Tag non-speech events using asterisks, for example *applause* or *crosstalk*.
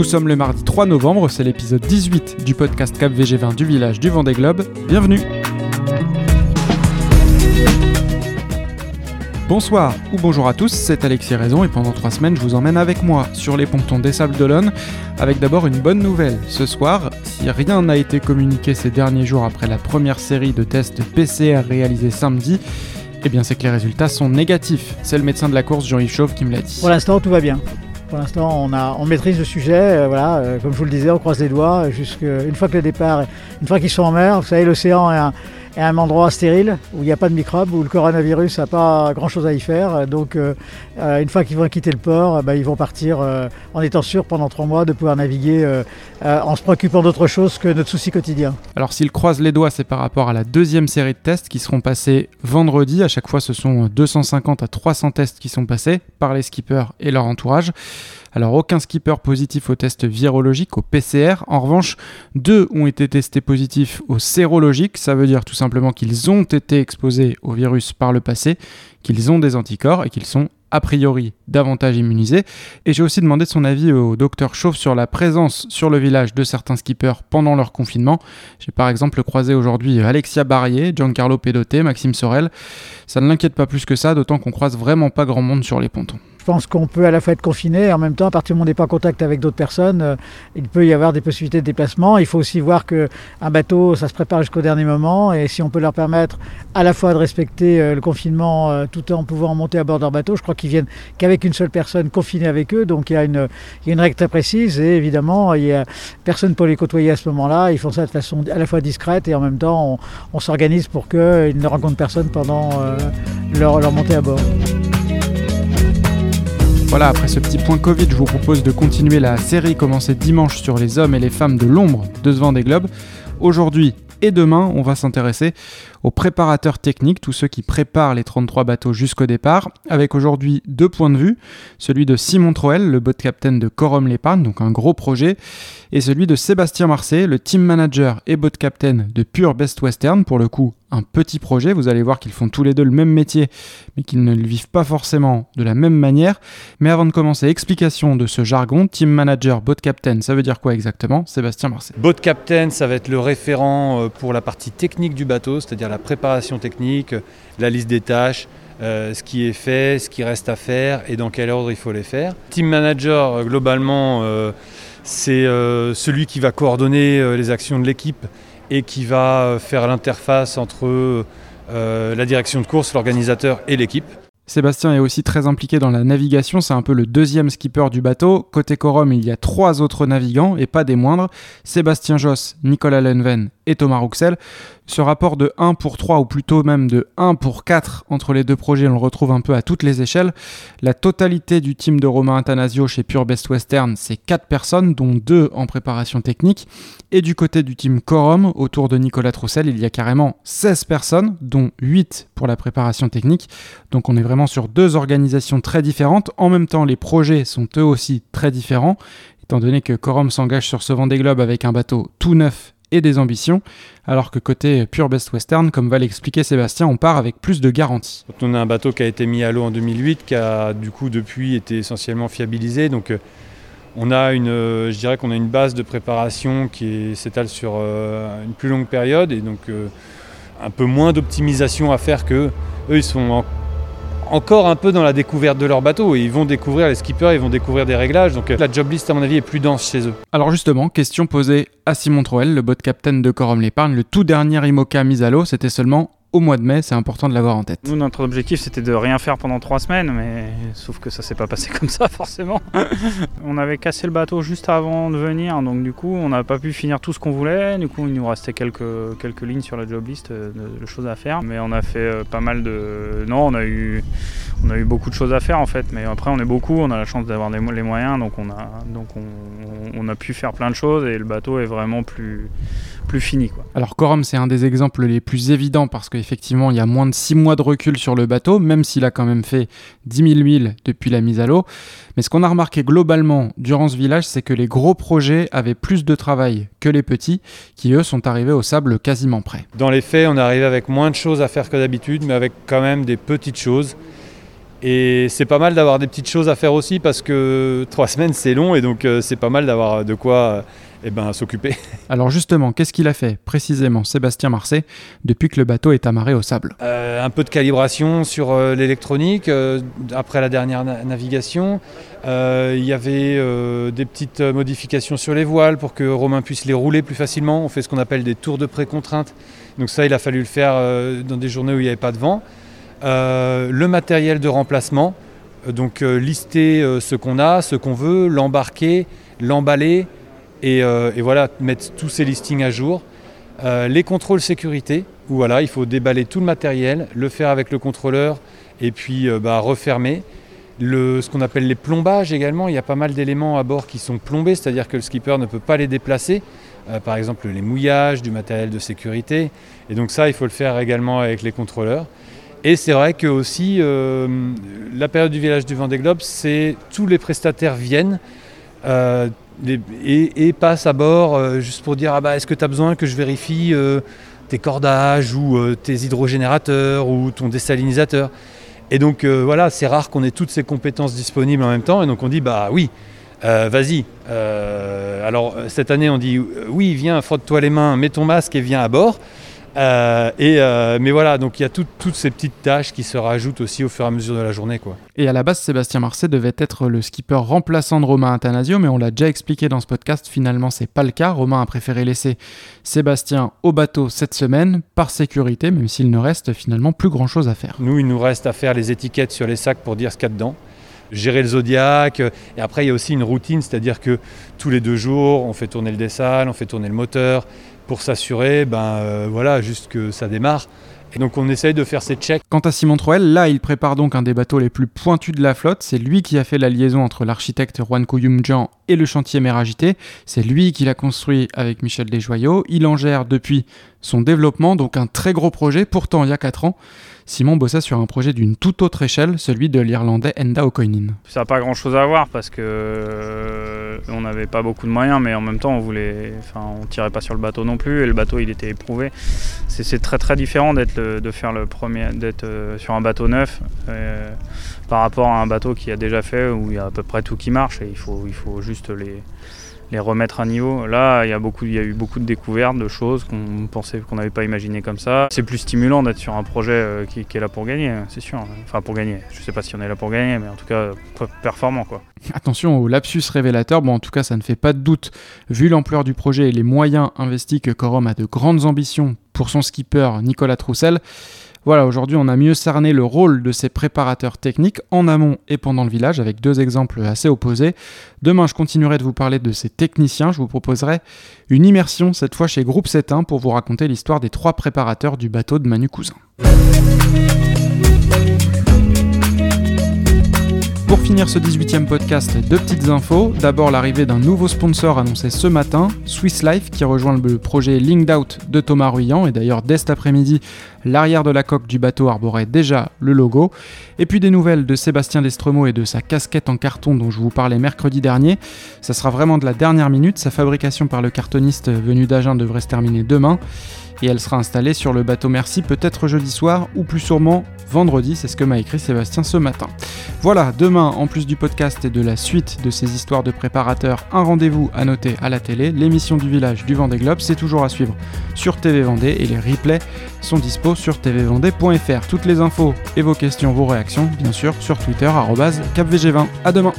Nous sommes le mardi 3 novembre, c'est l'épisode 18 du podcast Cap VG20 du village du Vendée Globe. Bienvenue Bonsoir ou bonjour à tous, c'est Alexis Raison et pendant trois semaines je vous emmène avec moi sur les pontons des Sables d'Olonne avec d'abord une bonne nouvelle. Ce soir, si rien n'a été communiqué ces derniers jours après la première série de tests PCR réalisés samedi, eh bien c'est que les résultats sont négatifs. C'est le médecin de la course Jean-Yves Chauve qui me l'a dit. Pour l'instant tout va bien. Pour l'instant, on, on maîtrise le sujet. euh, voilà, euh, comme je vous le disais, on croise les doigts. Jusqu'à une fois que le départ, une fois qu'ils sont en mer, vous savez, l'océan est un, est un endroit stérile où il n'y a pas de microbes, où le coronavirus n'a pas grand-chose à y faire. Donc, euh, euh, une fois qu'ils vont quitter le port, euh, bah, ils vont partir en étant sûrs pendant trois mois de pouvoir naviguer en se préoccupant d'autre chose que notre souci quotidien. Alors s'il croise les doigts, c'est par rapport à la deuxième série de tests qui seront passés vendredi. À chaque fois, ce sont 250 à 300 tests qui sont passés par les skippers et leur entourage. Alors aucun skipper positif au test virologique, au PCR. En revanche, deux ont été testés positifs au sérologique. Ça veut dire tout simplement qu'ils ont été exposés au virus par le passé, qu'ils ont des anticorps et qu'ils sont a priori davantage immunisés. Et j'ai aussi demandé son avis au docteur Chauve sur la présence sur le village de certains skippers pendant leur confinement. J'ai par exemple croisé aujourd'hui Alexia Barrier, Giancarlo Pedoté, Maxime Sorel. Ça ne l'inquiète pas plus que ça, d'autant qu'on croise vraiment pas grand monde sur les pontons. Pense qu'on peut à la fois être confiné et en même temps, à partir du moment où on n'est pas en contact avec d'autres personnes, euh, il peut y avoir des possibilités de déplacement. Il faut aussi voir qu'un bateau, ça se prépare jusqu'au dernier moment et si on peut leur permettre à la fois de respecter euh, le confinement euh, tout en pouvant monter à bord de leur bateau, je crois qu'ils viennent qu'avec une seule personne confinée avec eux. Donc il y a une, règle très précise et évidemment, il y a personne pour les côtoyer à ce moment-là. Ils font ça de façon à la fois discrète et en même temps, on, s'organise pour qu'ils ne rencontrent personne pendant leur montée à bord. Voilà, après ce petit point Covid, je vous propose de continuer la série commencée dimanche sur les hommes et les femmes de l'ombre de ce Vendée Globe. Aujourd'hui et demain, on va s'intéresser aux préparateurs techniques, tous ceux qui préparent les 33 bateaux jusqu'au départ, avec aujourd'hui deux points de vue, celui de Simon Troel, le boat captain de Corum l'épargne, donc un gros projet, et celui de Sébastien Marcet, le team manager et boat captain de Pure Best Western, pour le coup un petit projet, vous allez voir qu'ils font tous les deux le même métier, mais qu'ils ne le vivent pas forcément de la même manière. Mais avant de commencer, explication de ce jargon, team manager, boat captain, ça veut dire quoi exactement? Sébastien Marcet. Boat captain, ça va être le référent euh, pour la partie technique du bateau, c'est-à-dire la préparation technique, la liste des tâches, euh, ce qui est fait, ce qui reste à faire et dans quel ordre il faut les faire. Team manager, euh, globalement, c'est celui qui va coordonner les actions de l'équipe et qui va euh, faire l'interface entre euh, la direction de course, l'organisateur et l'équipe. Sébastien est aussi très impliqué dans la navigation, c'est un peu le deuxième skipper du bateau. Côté Corum, il y a trois autres navigants, et pas des moindres, Sébastien Josse, Nicolas Lenven et Thomas Rouxel. Ce rapport de 1 pour 3, ou plutôt même de 1 pour 4 entre les deux projets, on le retrouve un peu à toutes les échelles. La totalité du team de Romain Athanasio chez Pure Best Western, c'est 4 personnes, dont 2 en préparation technique. Et du côté du team Corum, autour de Nicolas Troussel, il y a carrément 16 personnes, dont 8 pour la préparation technique. Donc on est vraiment sur deux organisations très différentes. En même temps, les projets sont eux aussi très différents, étant donné que Corum s'engage sur ce Vendée Globe avec un bateau tout neuf et des ambitions, alors que côté Pure Best Western, comme va l'expliquer Sébastien, on part avec plus de garanties. On a un bateau qui a été mis à l'eau en 2008, qui a du coup depuis été essentiellement fiabilisé, donc euh, on a une, euh, je dirais qu'on a une base de préparation qui s'étale sur euh, une plus longue période et donc un peu moins d'optimisation à faire que eux ils sont en- encore un peu dans la découverte de leur bateau ils vont découvrir les skippers, ils vont découvrir des réglages donc euh, la job list à mon avis est plus dense chez eux. Alors justement, question posée à Simon Troel, le boat captain de Corum l'épargne. Le tout dernier IMOCA mis à l'eau, c'était seulement au mois de mai, c'est important de l'avoir en tête. Nous, notre objectif, c'était de rien faire pendant trois semaines, mais sauf que ça s'est pas passé *laughs* comme ça, forcément. *laughs* on avait cassé le bateau juste avant de venir, donc du coup, on n'a pas pu finir tout ce qu'on voulait. Du coup, il nous restait quelques, quelques lignes sur la job list euh, de, choses à faire. Mais on a fait euh, pas mal de. Non, on a eu. On a eu beaucoup de choses à faire en fait, mais après on est beaucoup, on a la chance d'avoir les moyens, donc on a, donc on, on a pu faire plein de choses et le bateau est vraiment plus, plus fini. Quoi. Alors Corum, c'est un des exemples les plus évidents parce qu'effectivement, il y a moins de 6 mois de recul sur le bateau, même s'il a quand même fait 10 000 milles depuis la mise à l'eau. Mais ce qu'on a remarqué globalement durant ce village, c'est que les gros projets avaient plus de travail que les petits, qui eux sont arrivés au sable quasiment prêts. Dans les faits, on est arrivé avec moins de choses à faire que d'habitude, mais avec quand même des petites choses. Et c'est pas mal d'avoir des petites choses à faire aussi parce que trois *laughs* semaines c'est long et donc c'est pas mal d'avoir de quoi eh ben, s'occuper. *laughs* Alors justement, qu'est-ce qu'il a fait précisément Sébastien Marseille depuis que le bateau est amarré au sable? Euh, Un peu de calibration sur euh, l'électronique euh, après la dernière navigation. Il y avait des petites modifications sur les voiles pour que Romain puisse les rouler plus facilement. On fait ce qu'on appelle des tours de pré-contrainte. Donc ça, il a fallu le faire dans des journées où il n'y avait pas de vent. le matériel de remplacement, donc lister ce qu'on a, ce qu'on veut, l'embarquer, l'emballer, euh, et, voilà, mettre tous ces listings à jour. Euh, les contrôles sécurité, où voilà, il faut déballer tout le matériel, le faire avec le contrôleur et puis euh, bah, refermer. ce qu'on appelle les plombages également, il y a pas mal d'éléments à bord qui sont plombés, c'est-à-dire que le skipper ne peut pas les déplacer. par exemple les mouillages, du matériel de sécurité. Et donc ça, il faut le faire également avec les contrôleurs. Et c'est vrai que aussi, la période du village du Vendée Globe, c'est tous les prestataires viennent et, passe à bord euh, juste pour dire ah bah, est-ce que tu as besoin que je vérifie euh, tes cordages ou euh, tes hydrogénérateurs ou ton désalinisateur? Et donc voilà, c'est rare qu'on ait toutes ces compétences disponibles en même temps. Et donc on dit bah oui, vas-y. alors cette année on dit oui, viens, frotte-toi les mains, mets ton masque et viens à bord. Euh, et, euh, mais voilà, donc il y a toutes ces petites tâches qui se rajoutent aussi au fur et à mesure de la journée. Quoi. Et à la base, Sébastien Marseille devait être le skipper remplaçant de Romain Athanasio, mais on l'a déjà expliqué dans ce podcast, finalement c'est pas le cas. Romain a préféré laisser Sébastien au bateau cette semaine, par sécurité, même s'il ne reste finalement plus grand chose à faire. Nous, il nous reste à faire les étiquettes sur les sacs pour dire ce qu'il y a dedans gérer le zodiaque. Et après, il y a aussi une routine, c'est-à-dire que tous les deux jours, on fait tourner le dessal, on fait tourner le moteur, pour s'assurer, ben euh, voilà, juste que ça démarre. Et donc on essaye de faire ces checks. Quant à Simon Troel, là il prépare donc un des bateaux les plus pointus de la flotte. C'est lui qui a fait la liaison entre l'architecte Juan Koyumjan et le chantier Méragité. C'est lui qui l'a construit avec Michel Desjoyaux. Il en gère depuis son développement, donc un très gros projet. Pourtant, il y a 4 ans, Simon bossait sur un projet d'une toute autre échelle, celui de l'Irlandais Enda O'Coinin. Ça n'a pas grand chose à voir parce que euh, on n'avait pas beaucoup de moyens, mais en même temps on voulait, enfin on tirait pas sur le bateau non plus et le bateau il était éprouvé. C'est très très différent d'être de faire le premier, d'être euh, sur un bateau neuf euh, par rapport à un bateau qui a déjà fait où il y a à peu près tout qui marche et il faut, juste les remettre à niveau. Là, il y, a eu beaucoup de découvertes, de choses qu'on pensait qu'on n'avait pas imaginé comme ça. C'est plus stimulant d'être sur un projet euh, qui, est là pour gagner, c'est sûr. Enfin, pour gagner. Je sais pas si on est là pour gagner, mais en tout cas, performant, quoi. Attention au lapsus révélateur. Bon, en tout cas, ça ne fait pas de doute. Vu l'ampleur du projet et les moyens investis que Corom a de grandes ambitions pour son skipper Nicolas Troussel, voilà, aujourd'hui on a mieux cerné le rôle de ces préparateurs techniques en amont et pendant le village avec deux exemples assez opposés. Demain je continuerai de vous parler de ces techniciens, je vous proposerai une immersion cette fois chez Groupe 7.1 pour vous raconter l'histoire des trois préparateurs du bateau de Manu Cousin. Pour finir ce 18e podcast, deux petites infos. D'abord l'arrivée d'un nouveau sponsor annoncé ce matin, Swiss Life, qui rejoint le projet Linked Out de Thomas Ruyant. Et d'ailleurs, dès cet après-midi, l'arrière de la coque du bateau arborait déjà le logo. Et puis des nouvelles de Sébastien Destremo et de sa casquette en carton dont je vous parlais mercredi dernier. Ça sera vraiment de la dernière minute. Sa fabrication par le cartoniste venu d'Agen devrait se terminer demain et elle sera installée sur le bateau Merci peut-être jeudi soir ou plus sûrement vendredi, c'est ce que m'a écrit Sébastien ce matin. Voilà, demain, en plus du podcast et de la suite de ces histoires de préparateurs, un rendez-vous à noter à la télé, l'émission du village du Vendée Globe, c'est toujours à suivre sur TV Vendée et les replays sont dispo sur tvvendée.fr. Toutes les infos et vos questions, vos réactions, bien sûr, sur Twitter, capvg20. À demain!